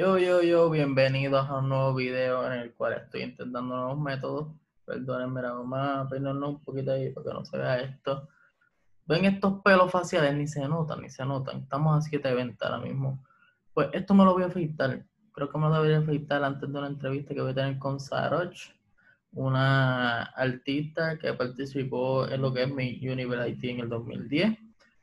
Yo, yo, yo, bienvenidos a un nuevo video en el cual estoy intentando nuevos métodos. Perdónenme, vamos a peinarnos un poquito ahí para que no se vea esto. Ven estos pelos faciales, ni se notan, ni se notan. Estamos a 7.20 ahora mismo. Pues esto me lo voy a afeitar. Creo que me lo debería afeitar antes de una entrevista que voy a tener con Saroch, una artista que participó en lo que es mi University en el 2010.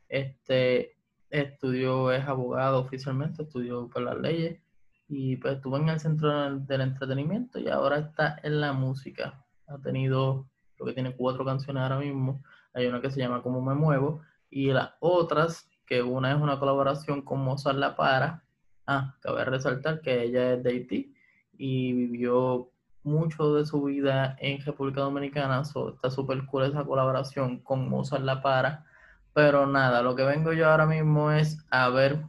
Este estudió, es abogado oficialmente, estudió por las leyes y pues estuvo en el centro del entretenimiento y ahora está en la música. Ha tenido, lo que tiene cuatro canciones ahora mismo. Hay una que se llama Como me muevo y las otras, que una es una colaboración con Mozart La Para. Ah, cabe resaltar que ella es de Haití y vivió mucho de su vida en República Dominicana. está súper cool esa colaboración con Mozart La Para. Pero nada, lo que vengo yo ahora mismo es a ver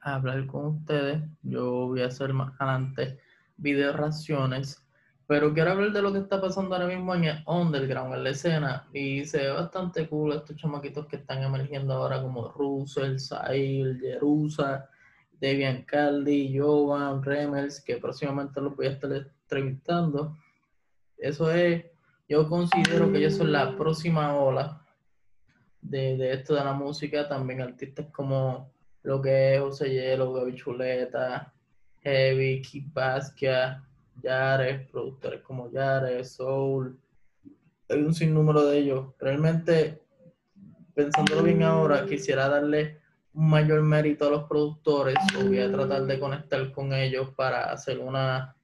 hablar con ustedes. Yo voy a hacer más adelante video reacciones. Pero quiero hablar de lo que está pasando ahora mismo en el underground, en la escena. Y se ve bastante cool estos chamaquitos que están emergiendo ahora como Russell, Sail, Jerusa, Debian Caldi, Jovan, Remels, que próximamente los voy a estar entrevistando. Eso es, yo considero que ellos son la próxima ola de, de esto de la música. También artistas como lo que es José Hielo, Gaby Chuleta, Heavy, Keep Basquiat, Yares, productores como Yares, Soul. Hay un sinnúmero de ellos. Realmente, pensándolo bien ahora, quisiera darle un mayor mérito a los productores o voy a tratar de conectar con ellos para hacer una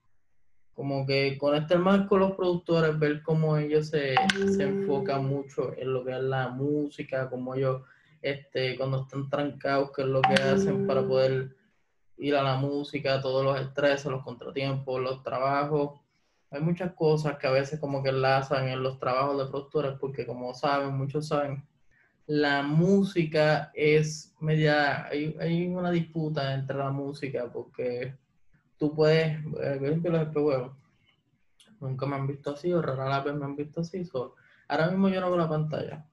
como que conectar más con los productores, ver cómo ellos se, se enfocan mucho en lo que es la música, cómo ellos este, cuando están trancados, qué es lo que hacen para poder ir a la música, todos los estrés, los contratiempos, los trabajos. Hay muchas cosas que a veces como que enlazan en los trabajos de productores, porque como saben, muchos saben, la música es media, hay, hay una disputa entre la música, porque tú puedes, eh, los nunca me han visto así, o rara vez me han visto así, ahora mismo yo no veo la pantalla,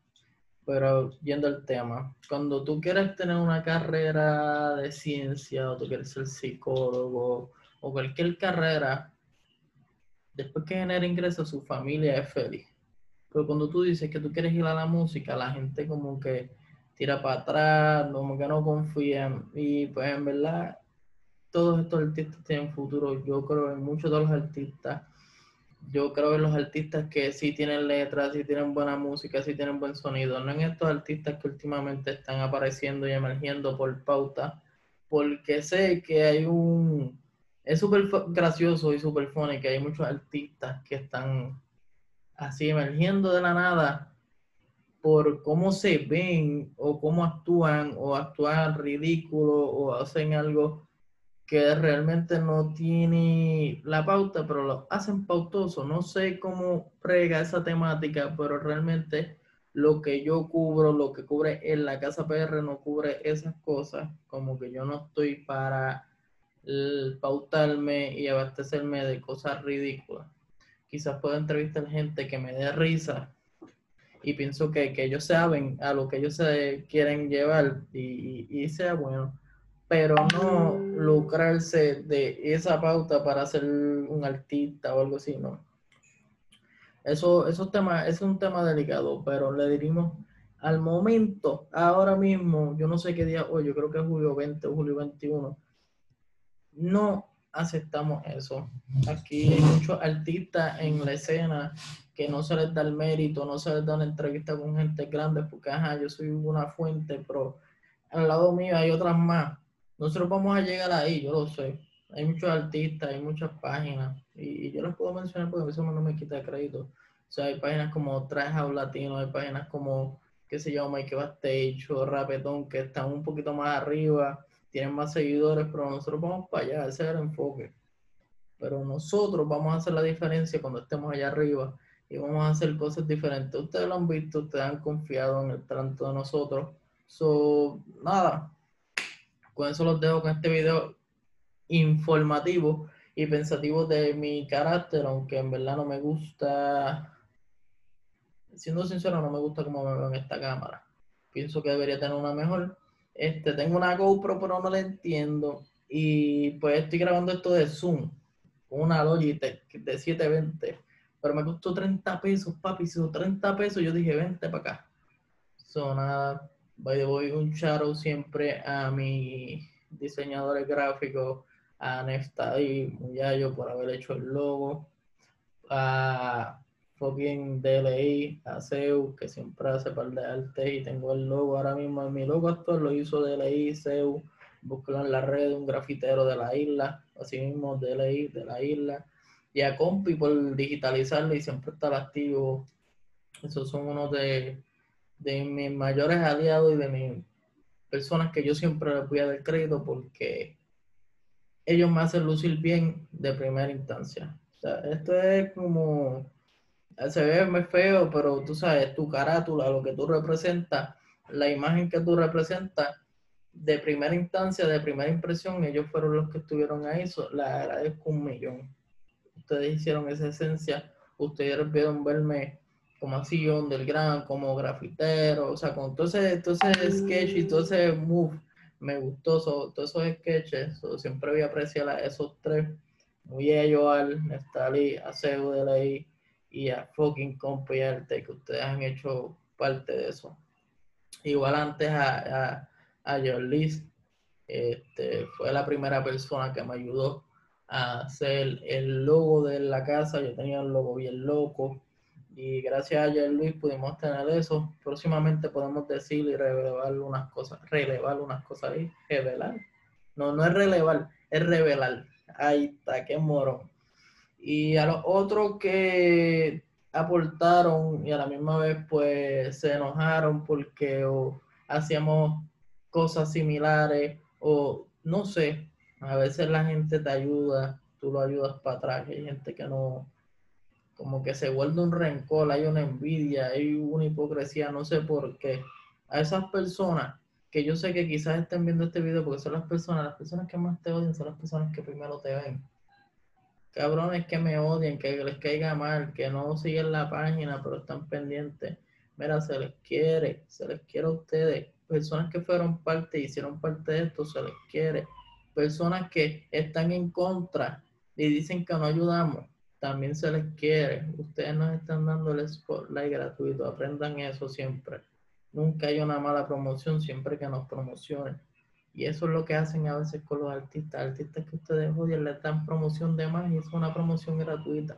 pero yendo al tema, cuando tú quieres tener una carrera de ciencia o tú quieres ser psicólogo o cualquier carrera, después que genera ingresos, su familia es feliz. Pero cuando tú dices que tú quieres ir a la música, la gente como que tira para atrás, como que no confían. Y pues en verdad, todos estos artistas tienen futuro. Yo creo en muchos de los artistas yo creo en los artistas que sí tienen letras, sí tienen buena música, sí tienen buen sonido, no en estos artistas que últimamente están apareciendo y emergiendo por pauta, porque sé que hay un... Es súper gracioso y súper funny que hay muchos artistas que están así emergiendo de la nada por cómo se ven o cómo actúan o actúan ridículo o hacen algo que realmente no tiene la pauta, pero lo hacen pautoso. No sé cómo prega esa temática, pero realmente lo que yo cubro, lo que cubre en la casa PR no cubre esas cosas, como que yo no estoy para pautarme y abastecerme de cosas ridículas. Quizás pueda entrevistar gente que me dé risa y pienso que, ellos saben a lo que ellos se quieren llevar y sea bueno pero no lucrarse de esa pauta para ser un artista o algo así, ¿no? Eso, esos temas, es un tema delicado, pero le dirimos al momento, ahora mismo, yo no sé qué día hoy, yo creo que es julio 20 o julio 21, no aceptamos eso. Aquí hay muchos artistas en la escena que no se les da el mérito, no se les da una entrevista con gente grande, porque ajá, yo soy una fuente, pero al lado mío hay otras más nosotros vamos a llegar ahí, yo lo sé. Hay muchos artistas, hay muchas páginas, y, yo las puedo mencionar porque eso no me quita crédito. O sea, hay páginas como Trash Latino, hay páginas como, qué se llama, Mike Bastage o Rapetón, que están un poquito más arriba, tienen más seguidores, pero nosotros vamos para allá, ese es el enfoque. Pero nosotros vamos a hacer la diferencia cuando estemos allá arriba y vamos a hacer cosas diferentes. Ustedes lo han visto, ustedes han confiado en el tanto de nosotros. So, nada, con eso los dejo con este video informativo y pensativo de mi carácter, aunque en verdad no me gusta, siendo sincero, no me gusta cómo me veo en esta cámara. Pienso que debería tener una mejor. Este, tengo una GoPro, pero no la entiendo. Y pues estoy grabando esto de Zoom, con una Logitech de 720. Pero me costó 30 pesos, papi. Si 30 pesos, yo dije, vente para acá. So, nada, voy un charo siempre a mi diseñador gráfico, a Neftali Muyayo por haber hecho el logo, a fucking DLI, a Seu, que siempre hace par de arte y tengo el logo ahora mismo. Mi logo actual lo hizo DLI, Seu, buscan en la red un grafitero de la isla, así mismo DLI de la isla, y a Compi por digitalizarlo y siempre estar activo. Esos son unos de, de mis mayores aliados y de mis personas que yo siempre les voy a dar crédito porque ellos me hacen lucir bien de primera instancia. Esto es como se ve muy feo, pero tú sabes, tu carátula, lo que tú representas, la imagen que tú representas, de primera instancia, de primera impresión, ellos fueron los que estuvieron ahí, so, les agradezco un millón. Ustedes hicieron esa esencia, ustedes pudieron verme como así underground, como grafitero, o sea, con todo ese, todo ese sketch y todo ese move, me gustó, todos esos sketches, siempre voy a apreciar a esos tres, muy ellos al Nestali, a Seu de Ley, y a fucking Compiarte, que ustedes han hecho parte de eso. Igual antes a, a, a este, fue la primera persona que me ayudó a hacer el logo de la casa. Yo tenía un logo bien loco. Y gracias a John Luis pudimos tener eso. Próximamente podemos decir y revelar unas cosas, relevar unas cosas ahí, revelar. No, no es relevar, es revelar. Ahí está, qué morón y a los otros que aportaron y a la misma vez pues se enojaron porque hacíamos cosas similares o no sé, a veces la gente te ayuda, tú lo ayudas para atrás, hay gente que no, como que se vuelve un rencor, hay una envidia, hay una hipocresía, no sé por qué. A esas personas que yo sé que quizás estén viendo este video porque son las personas, las personas que más te odian son las personas que primero te ven cabrones que me odian, que les caiga mal, que no siguen la página, pero están pendientes. Mira, se les quiere, se les quiere a ustedes. Personas que fueron parte, hicieron parte de esto, se les quiere. Personas que están en contra y dicen que no ayudamos, también se les quiere. Ustedes nos están dando el spotlight gratuito, aprendan eso siempre. Nunca hay una mala promoción, siempre que nos promocionen. Y eso es lo que hacen a veces con los artistas. Artistas que ustedes odian les dan promoción de más y es una promoción gratuita.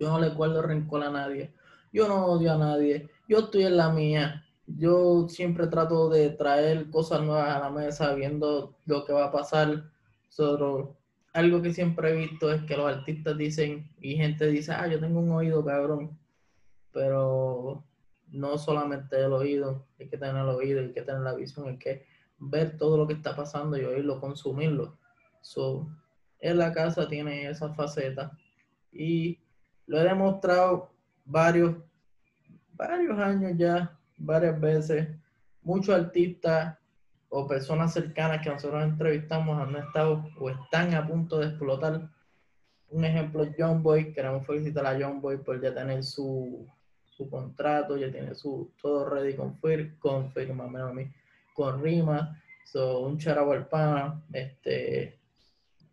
Yo no le guardo rencor a nadie. Yo no odio a nadie. Yo estoy en la mía. Yo siempre trato de traer cosas nuevas a la mesa, viendo lo que va a pasar. Solo, algo que siempre he visto es que los artistas dicen, y gente dice, ah, yo tengo un oído cabrón. Pero no solamente el oído, hay que tener el oído, hay que tener la visión, hay que ver todo lo que está pasando y oírlo, consumirlo. So, en la casa tiene esa faceta y lo he demostrado varios, varios años ya, varias veces. Muchos artistas o personas cercanas que nosotros entrevistamos han estado o están a punto de explotar. Un ejemplo, John Boy, queremos felicitar a John Boy por ya tener su, su contrato, ya tiene su todo ready con, con firma, a mí con rima, so, un charabo al pana, este,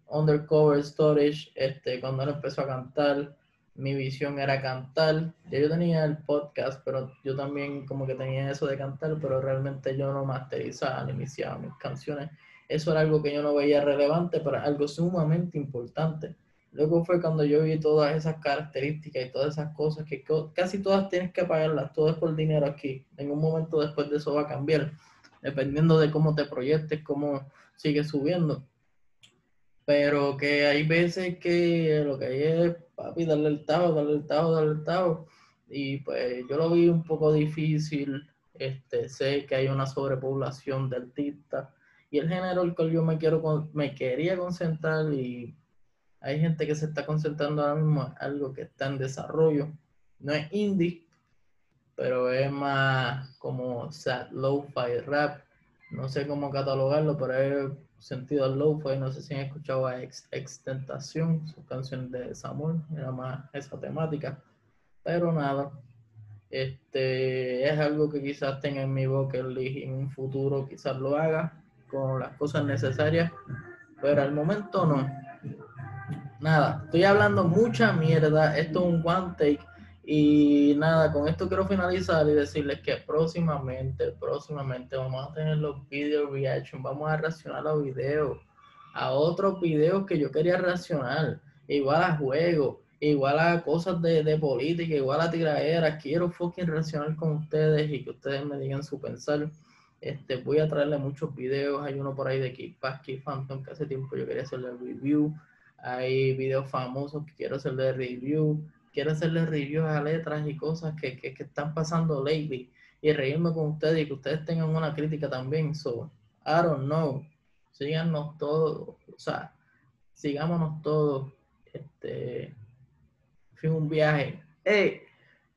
undercover storage, este, cuando él empezó a cantar, mi visión era cantar, yo tenía el podcast, pero yo también como que tenía eso de cantar, pero realmente yo no masterizaba ni iniciaba mis canciones, eso era algo que yo no veía relevante, pero algo sumamente importante. Luego fue cuando yo vi todas esas características y todas esas cosas que casi todas tienes que pagarlas, todo es por dinero aquí. En un momento después de eso va a cambiar dependiendo de cómo te proyectes, cómo sigues subiendo. Pero que hay veces que lo que hay es, papi, darle el tajo, darle el tajo, darle el tajo. Y pues yo lo vi un poco difícil. Este, sé que hay una sobrepoblación de artistas. Y el género al cual yo me, quiero, me quería concentrar y hay gente que se está concentrando ahora mismo en algo que está en desarrollo. No es indie, pero es más como sad lo-fi rap. No sé cómo catalogarlo, pero es sentido lo-fi. No sé si han escuchado a Extentación, su canción de Samuel, era más esa temática. Pero nada, este es algo que quizás tenga en mi boca en un futuro, quizás lo haga con las cosas necesarias pero al momento no. Nada, estoy hablando mucha mierda, esto es un one take y nada, con esto quiero finalizar y decirles que próximamente, próximamente vamos a tener los video reaction, vamos a reaccionar a videos, a otros videos que yo quería reaccionar, igual a juegos, igual a cosas de, de política, igual a tiraderas, quiero fucking reaccionar con ustedes y que ustedes me digan su pensar. Este, voy a traerle muchos videos, hay uno por ahí de Key Phantom que hace tiempo yo quería hacerle review, hay videos famosos que quiero hacerle review, quiero hacerle reviews a letras y cosas que, que, están pasando lately y reírme con ustedes y que ustedes tengan una crítica también. So, I don't know. Síganos todos, o sea, sigámonos todos. Este, fui un viaje. Hey,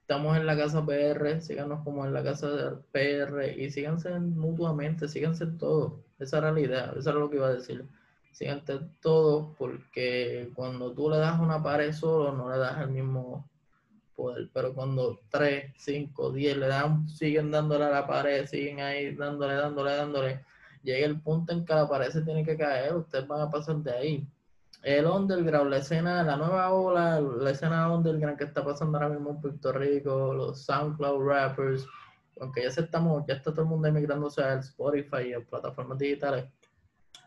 estamos en la casa PR, síganos como en la casa PR y síganse mutuamente, síganse todos. Esa era la idea, eso era lo que iba a decir síganse todos porque cuando tú le das una pared solo no le das el mismo poder, pero cuando 3, 5, 10 le dan, siguen dándole a la pared, siguen ahí dándole, dándole, dándole, llega el punto en que la pared se tiene que caer, ustedes van a pasar de ahí. El underground, la escena, la nueva ola, la escena underground que está pasando ahora mismo en Puerto Rico, los SoundCloud rappers, aunque ya se estamos, ya está todo el mundo emigrándose al Spotify y a plataformas digitales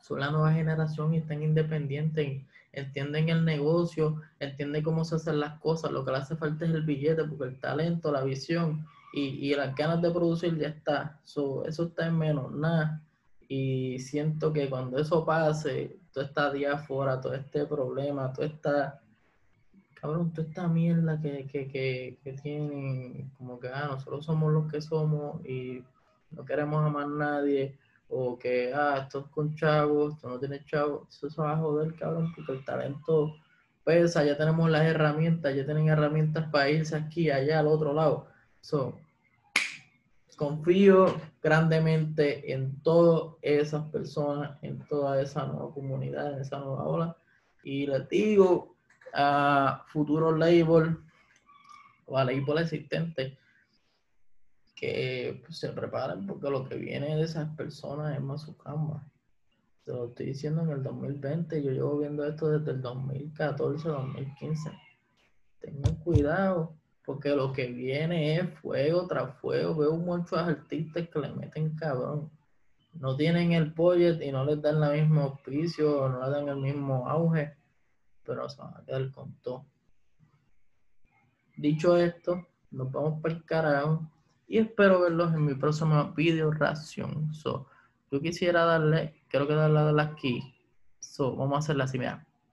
son la nueva generación y están independientes, entienden el negocio, entienden cómo se hacen las cosas, lo que le hace falta es el billete, porque el talento, la visión y, y las ganas de producir ya está, eso está en menos nada. Y siento que cuando eso pase, todo está diáfora, todo este problema, todo esta, cabrón, toda esta mierda que, que, que, que tienen, como que ah, nosotros somos los que somos y no queremos a más nadie o que, ah, esto es con chavos, esto no tiene chavos, eso se va a joder, cabrón, porque el talento pesa, ya tenemos las herramientas, ya tienen herramientas para irse aquí, allá, al otro lado. So, confío grandemente en todas esas personas, en toda esa nueva comunidad, en esa nueva ola. Y les digo a futuros label o a label existente que pues, se preparen porque lo que viene de esas personas es más su cama. Te lo estoy diciendo en el 2020, yo llevo viendo esto desde el 2014, 2015. Tengan cuidado porque lo que viene es fuego tras fuego. Veo muchos artistas que le meten cabrón. No tienen el budget y no les dan el mismo auspicio, no les dan el mismo auge, pero se van a quedar con todo. Dicho esto, nos vamos para el carajo y espero verlos en mi próximo video reacción. So, yo quisiera darle, creo que darle darle aquí. So, vamos a hacerla así, mira.